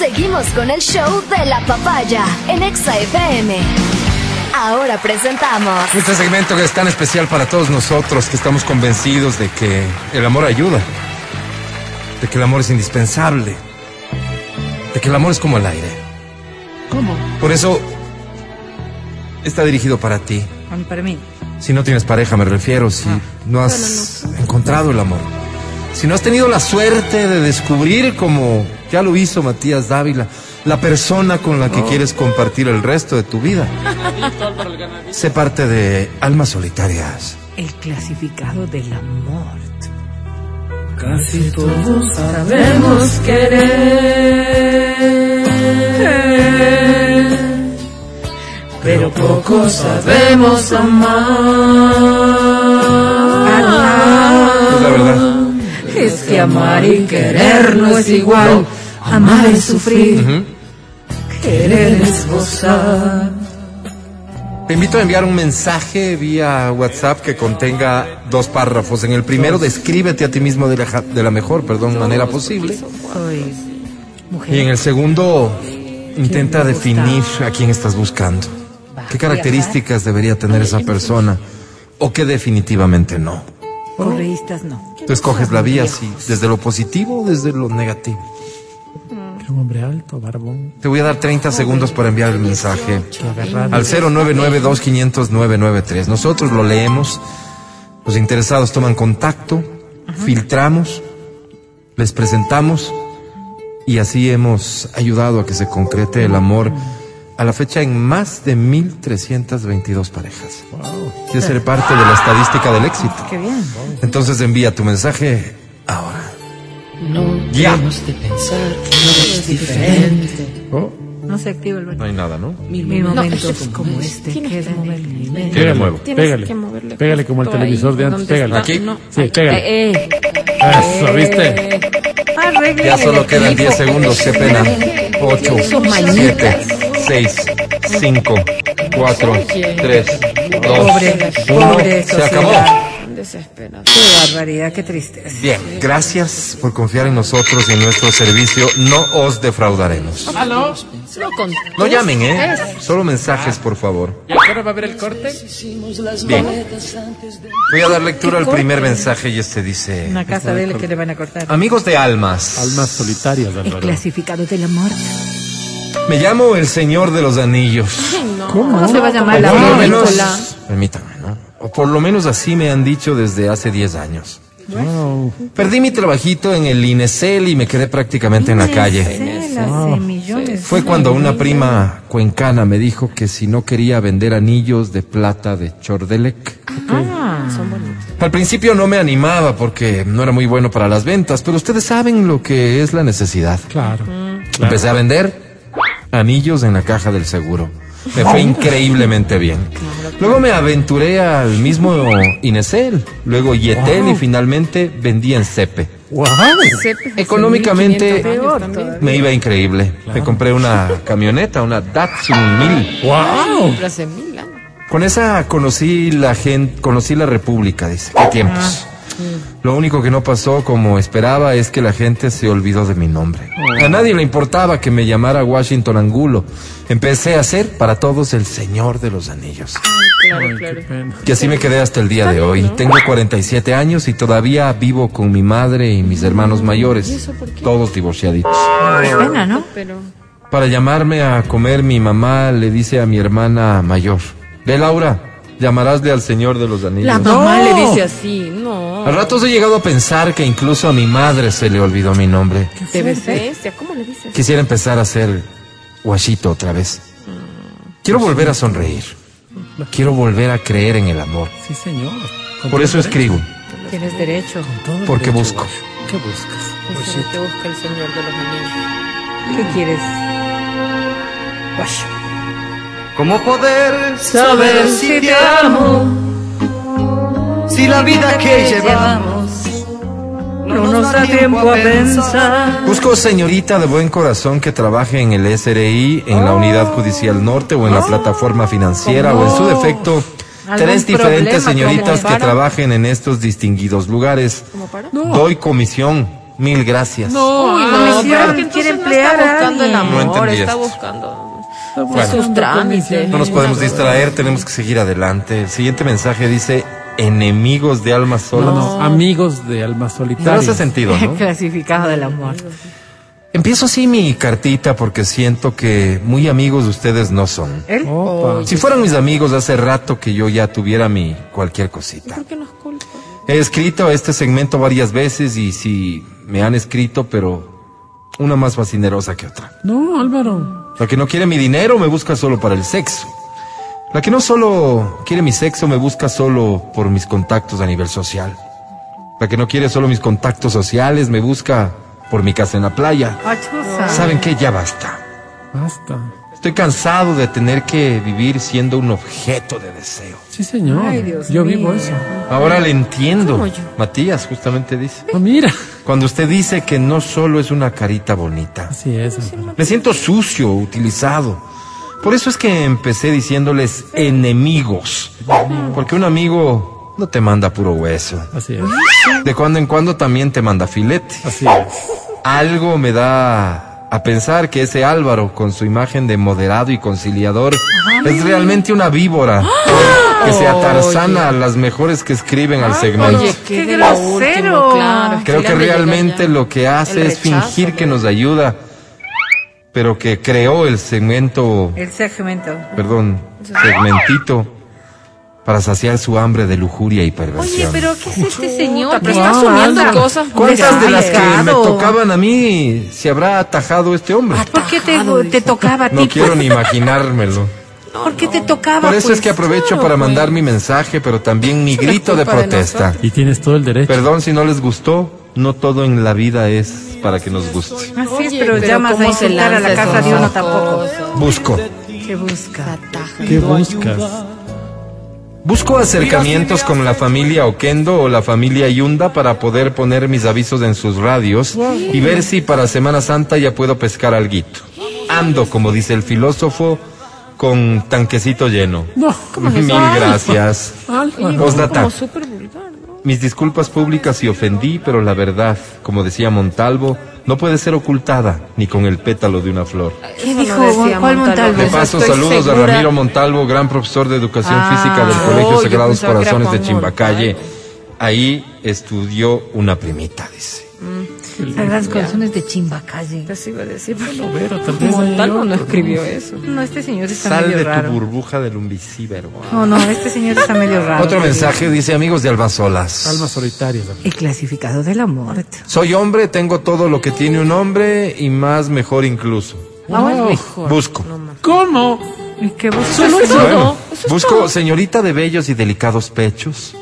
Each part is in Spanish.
Seguimos con el show de la papaya en Exa FM. Ahora presentamos. Este segmento que es tan especial para todos nosotros que estamos convencidos de que el amor ayuda, de que el amor es indispensable, de que el amor es como el aire. ¿Cómo? Por eso está dirigido para ti. Para mí. Si no tienes pareja, me refiero, si no has encontrado el amor. Si no has tenido la suerte de descubrir, como ya lo hizo Matías Dávila, la persona con la que quieres compartir el resto de tu vida. sé parte de Almas Solitarias. El clasificado del amor. Casi todos sabemos querer, pero pocos sabemos amar. Es la verdad. Es que amar y querer no es igual. Amar es sufrir, querer es gozar. Te invito a enviar un mensaje vía WhatsApp que contenga dos párrafos. En el primero, descríbete a ti mismo de la, de la mejor, perdón, manera posible. Soy mujer. Y en el segundo, intenta definir a quién estás buscando. ¿Qué características debería tener esa persona? O que definitivamente no. Correístas no. Tú escoges la vía, sí, desde lo positivo o desde lo negativo. Un hombre alto, barbón, Te voy a dar 30 segundos para enviar el mensaje al 099-2500-993. Nosotros lo leemos, los interesados toman contacto, filtramos, les presentamos y así hemos ayudado a que se concrete el amor a la fecha en más de 1.322 parejas. Y ser parte de la estadística del éxito. Qué bien. Entonces envía tu mensaje. No Ya. debemos de pensar que no es diferente. Oh, No se activa el No botón. hay nada, ¿no? Mil Mil momentos momentos como este quedan en mi mente. ¿Qué le muevo? Pégale. que moverle Pégale como el televisor de antes, pégale. está. ¿Aquí? No. Sí, pégale. Eh, eh. Eso, ¿viste? Arreglen Ya solo quedan equipo. 10 segundos, qué pena. 8, 7, 6, 5, 4, 3, 2, Pobre, 1. pobre Se acabó. Desesperado. Qué barbaridad, qué tristeza. Bien, gracias por confiar en nosotros y en nuestro servicio. No os defraudaremos. ¿Aló? No con- No llamen, ¿eh? Solo mensajes, por favor. ¿Y ahora va a haber el corte? Bien. Voy a dar lectura al primer mensaje y este dice... Una casa de él que le van a cortar. Amigos de almas, Almas solitarias, El clasificado del amor. me llamo el Señor de los Anillos. ¿Cómo se va a llamar la película? permítame, ¿no? O por lo menos así me han dicho desde hace 10 años. Wow. Perdí mi trabajito en el Inesel y me quedé prácticamente en la calle. Fue cuando una prima cuencana me dijo que si no quería vender anillos de plata de Chordelec. Ah, Al principio no me animaba porque no era muy bueno para las ventas, pero ustedes saben lo que es la necesidad. Claro. Empecé a vender anillos en la caja del seguro. Me fue increíblemente bien. Luego me aventuré al mismo Inesel, luego Yetel y finalmente vendí en Cepe. Wow. Económicamente 1500 años también. me iba increíble. Me compré una camioneta, una Datsun 1000. Wow. Con esa conocí la gente, conocí la República, dice. Qué tiempos. Lo único que no pasó como esperaba es que la gente se olvidó de mi nombre. A nadie le importaba que me llamara Washington Angulo. Empecé a ser para todos el Señor de los Anillos. Claro, Ay, claro. Y así me quedé hasta el día de hoy. Tengo 47 años y todavía vivo con mi madre y mis hermanos mayores. Todos divorciaditos. Qué pena, ¿no? Para llamarme a comer, mi mamá le dice a mi hermana mayor: Ve, Laura, llamarásle al Señor de los Anillos. la mamá le dice así, no. A ratos he llegado a pensar que incluso a mi madre se le olvidó mi nombre. Debe ser. ¿Cómo le dices? Quisiera empezar a ser guachito otra vez. Quiero volver a sonreír. Quiero volver a creer en el amor. Sí, señor. Por eso escribo. Tienes derecho. Porque busco. ¿Qué buscas? Eso te busca el señor de los anillos. ¿Qué quieres? Guacho. ¿Cómo poder Saber si te amo, la vida que llevamos no nos da tiempo a pensar. Busco señorita de buen corazón que trabaje en el SRI, en la Unidad Judicial Norte o en la plataforma financiera o en su defecto ¿Algún tres diferentes señoritas que trabajen en estos distinguidos lugares. ¿Cómo para? Doy comisión Mil gracias. No, Uy, no, pero que quiere no emplear está buscando el. No amor, entendí está buscando sus trámites. No nos podemos distraer, tenemos que seguir adelante. El siguiente mensaje dice, enemigos de almas No, solas. no, amigos de almas No solitarias. hace sentido, ¿no? Clasificado del amor. Empiezo así mi cartita porque siento que muy amigos de ustedes no son. ¿Él? Opa. Si fueran mis amigos hace rato que yo ya tuviera mi cualquier cosita. ¿Por qué nos culpa? He escrito este segmento varias veces y sí me han escrito, pero una más fascinerosa que otra. No, Álvaro. La que no quiere mi dinero me busca solo para el sexo. La que no solo quiere mi sexo me busca solo por mis contactos a nivel social. La que no quiere solo mis contactos sociales me busca por mi casa en la playa. ¿Saben qué? Ya basta. Basta. Estoy cansado de tener que vivir siendo un objeto de deseo. Sí, señor. Ay, Dios yo mío. vivo eso. Ahora le entiendo. ¿Cómo yo? Matías justamente dice. Ah, mira. Cuando usted dice que no solo es una carita bonita. Así es. Álvaro. Me siento sucio, utilizado. Por eso es que empecé diciéndoles enemigos. Porque un amigo no te manda puro hueso. Así es. De cuando en cuando también te manda filete. Así es. Algo me da a pensar que ese Álvaro, con su imagen de moderado y conciliador, es realmente una víbora que se atarzana a las mejores que escriben al segmento. Oye, qué, ¡Qué de lo último, grosero! Creo que realmente lo que hace es fingir que ¿no? nos ayuda, pero que creó el segmento, El segmento. perdón, segmentito para saciar su hambre de lujuria y Oye, perversión. pero ¿qué es este señor? Pero ¿Qué está No, asumiendo Álvaro. cosas muy ¿Cuántas de las que me tocaban a mí se habrá atajado este hombre? ¿Por qué te, te tocaba a ti? No quiero ni imaginármelo. ¿Por qué te tocaba? Por eso pues? es que aprovecho para mandar mi mensaje, pero también mi grito de culpa de protesta. Y tienes todo el derecho. Perdón si no les gustó, no todo en la vida es para que nos guste. Así es, Oye, pero, llamas a ¿cómo se insultar a la casa de uno tampoco. Busco. ¿Qué busca? ¿Qué buscas? Busco acercamientos con la familia Oquendo o la familia Yunda para poder poner mis avisos en sus radios y ver si para Semana Santa ya puedo pescar alguito. Ando, como dice el filósofo, con tanquecito lleno. No. Mil gracias. Álvaro. Postdata. Mis disculpas públicas si ofendí, pero la verdad, como decía Montalvo, no puede ser ocultada ni con el pétalo de una flor. ¿Qué Eso dijo? no ¿Cuál Montalvo? De paso, estoy saludos a. Ramiro Montalvo, gran profesor de educación Ah. física del Oh, Colegio yo Sagrados Corazones de Chimbacalle. Ahí estudió una primita, dice. Sagradas corazones de Chimbacalle. Eso iba a decir, vez hay Montalvo no escribió eso. No, este señor está Sal medio de tu burbuja del umbicíbero. No, no, este señor está medio raro. Otro mensaje dice, amigos de Albasolas. Almas solitarias. El clasificado de la muerte. Soy hombre, tengo todo lo que tiene un hombre y más mejor incluso. Wow. Busco. ¿Cómo? ¿Y qué eso. Bueno, busco señorita de bellos y delicados pechos,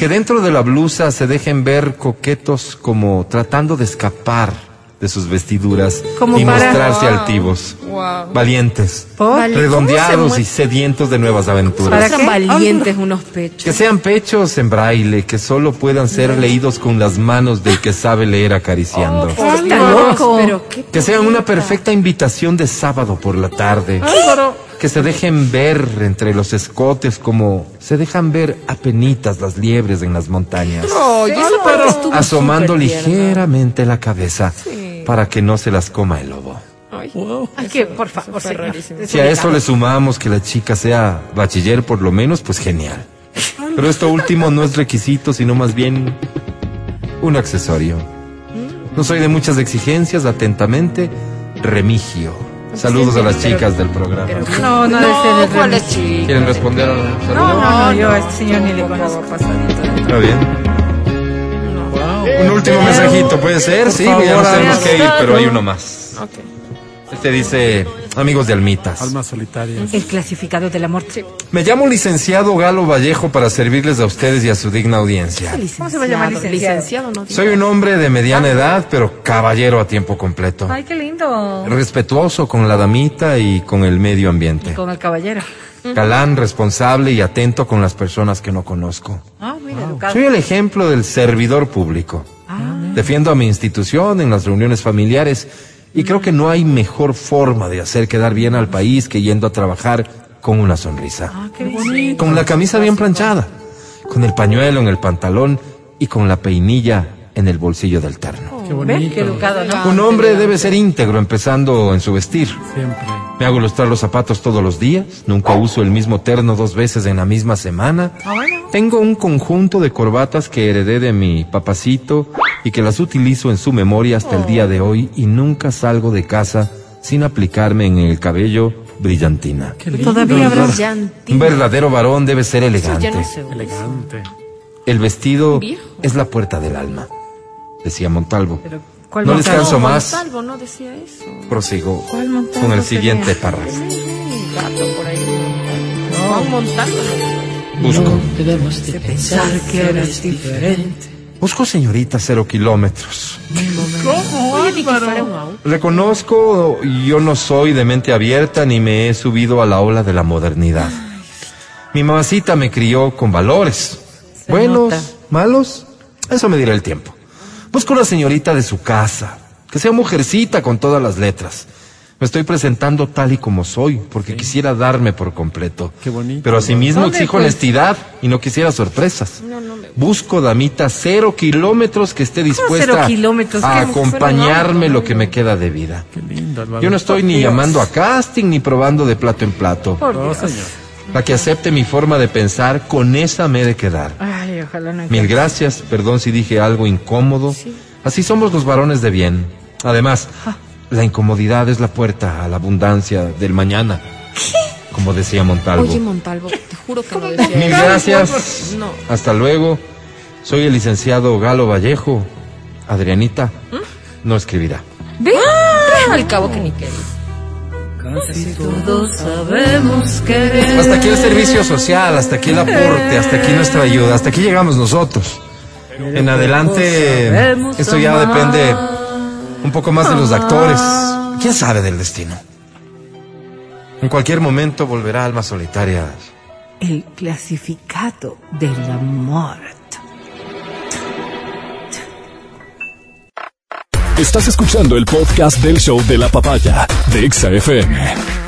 que dentro de la blusa se dejen ver coquetos como tratando de escapar de sus vestiduras Como y para- mostrarse Wow. altivos, Wow. valientes, ¿Por? redondeados ¿Cómo se y sedientos de nuevas aventuras. ¿Para qué? valientes unos pechos. Que sean pechos en braille, que solo puedan ser leídos con las manos del que sabe leer acariciando. Está loco. Pero qué Que sean una perfecta invitación de sábado por la tarde. Que se dejen ver entre los escotes como se dejan ver apenitas las liebres en las montañas. Parte estuvo asomando ligeramente la cabeza Sí. para que no se las coma el lobo. Ay, Wow. Ay, que, por favor, señor. Si a eso le sumamos que la chica sea bachiller por lo menos, pues genial. Pero esto último no es requisito, sino más bien un accesorio. No soy de muchas exigencias, atentamente, Remigio. Saludos a las chicas del programa. No, no, debe ser el ¿cuál es Remigio. chica? ¿Quieren responder a un saludo? No, no, no, yo a este señor ni le conozco. Está bien. Un último mensajito, ¿puede ser? Sí, ya nos tenemos que ir, pero hay uno más. Ok. Este dice, amigos de Almitas. Almas solitarias. El clasificado de la muerte. Me llamo licenciado Galo Vallejo para servirles a ustedes y a su digna audiencia. ¿Cómo se va a llamar licenciado? Licenciado, no Soy un hombre de mediana edad, pero caballero a tiempo completo. Ay, qué lindo. Respetuoso con la damita y con el medio ambiente. Con el caballero. Galán, responsable y atento con las personas que no conozco. Ah, mira, educado. Soy el ejemplo del servidor público. Defiendo a mi institución en las reuniones familiares y creo que no hay mejor forma de hacer quedar bien al país que yendo a trabajar con una sonrisa. Ah, qué bonito. Con la camisa bien planchada, con el pañuelo en el pantalón y con la peinilla en el bolsillo del terno. Qué ¿Ves? bonito. Qué educado, ¿no? Un hombre debe ser íntegro empezando en su vestir. Siempre. Me hago lustrar los zapatos todos los días, nunca uso el mismo terno dos veces en la misma semana. Tengo un conjunto de corbatas que heredé de mi papacito y que las utilizo en su memoria hasta el día de hoy y nunca salgo de casa sin aplicarme en el cabello brillantina. Qué lindo. Todavía habrá Un llantín. verdadero varón debe ser elegante. No. Elegante. El vestido Viejo. es la puerta del alma, decía Montalvo. Pero, ¿cuál No Montalvo? descanso más. Montalvo no decía eso. Prosigo ¿Cuál Montalvo con el siguiente párrafo. Un Montalvo. Busco. Debemos de pensar que eres diferente. Busco señorita cero kilómetros. Auto. Reconozco, yo no soy de mente abierta ni me he subido a la ola de la modernidad. Mi mamacita me crió con valores. Se Buenos, nota. malos, eso me dirá el tiempo. Busco una señorita de su casa, que sea mujercita con todas las letras. Me estoy presentando tal y como soy, porque quisiera darme por completo. Qué bonito. Pero asimismo ¿Dónde, exijo pues? honestidad y no quisiera sorpresas. Busco damita cero kilómetros que esté dispuesta cero kilómetros? a ¿Qué? acompañarme lo que me queda de vida. Qué. Yo no estoy ni llamando a casting ni probando de plato en plato. Por No, Dios. señor. La que acepte mi forma de pensar, con esa me he de quedar. Ay, ojalá no Mil gracias, perdón si dije algo incómodo. Así somos los varones de bien. Además, la incomodidad es la puerta a la abundancia del mañana. Como decía Montalvo. Oye, Montalvo, te juro que no decía Mil gracias. No. Hasta luego. Soy el licenciado Galo Vallejo. Adrianita no escribirá. ¿Ve? Al cabo que ni qué. Casi todos sabemos que Hasta aquí el servicio social, hasta aquí el aporte, hasta aquí nuestra ayuda, hasta aquí llegamos nosotros. En adelante, esto ya depende un poco más de los actores. ¿Quién sabe del destino? En cualquier momento volverá alma solitaria. El clasificado del amor. Estás escuchando el podcast del show de la papaya de Exa FM.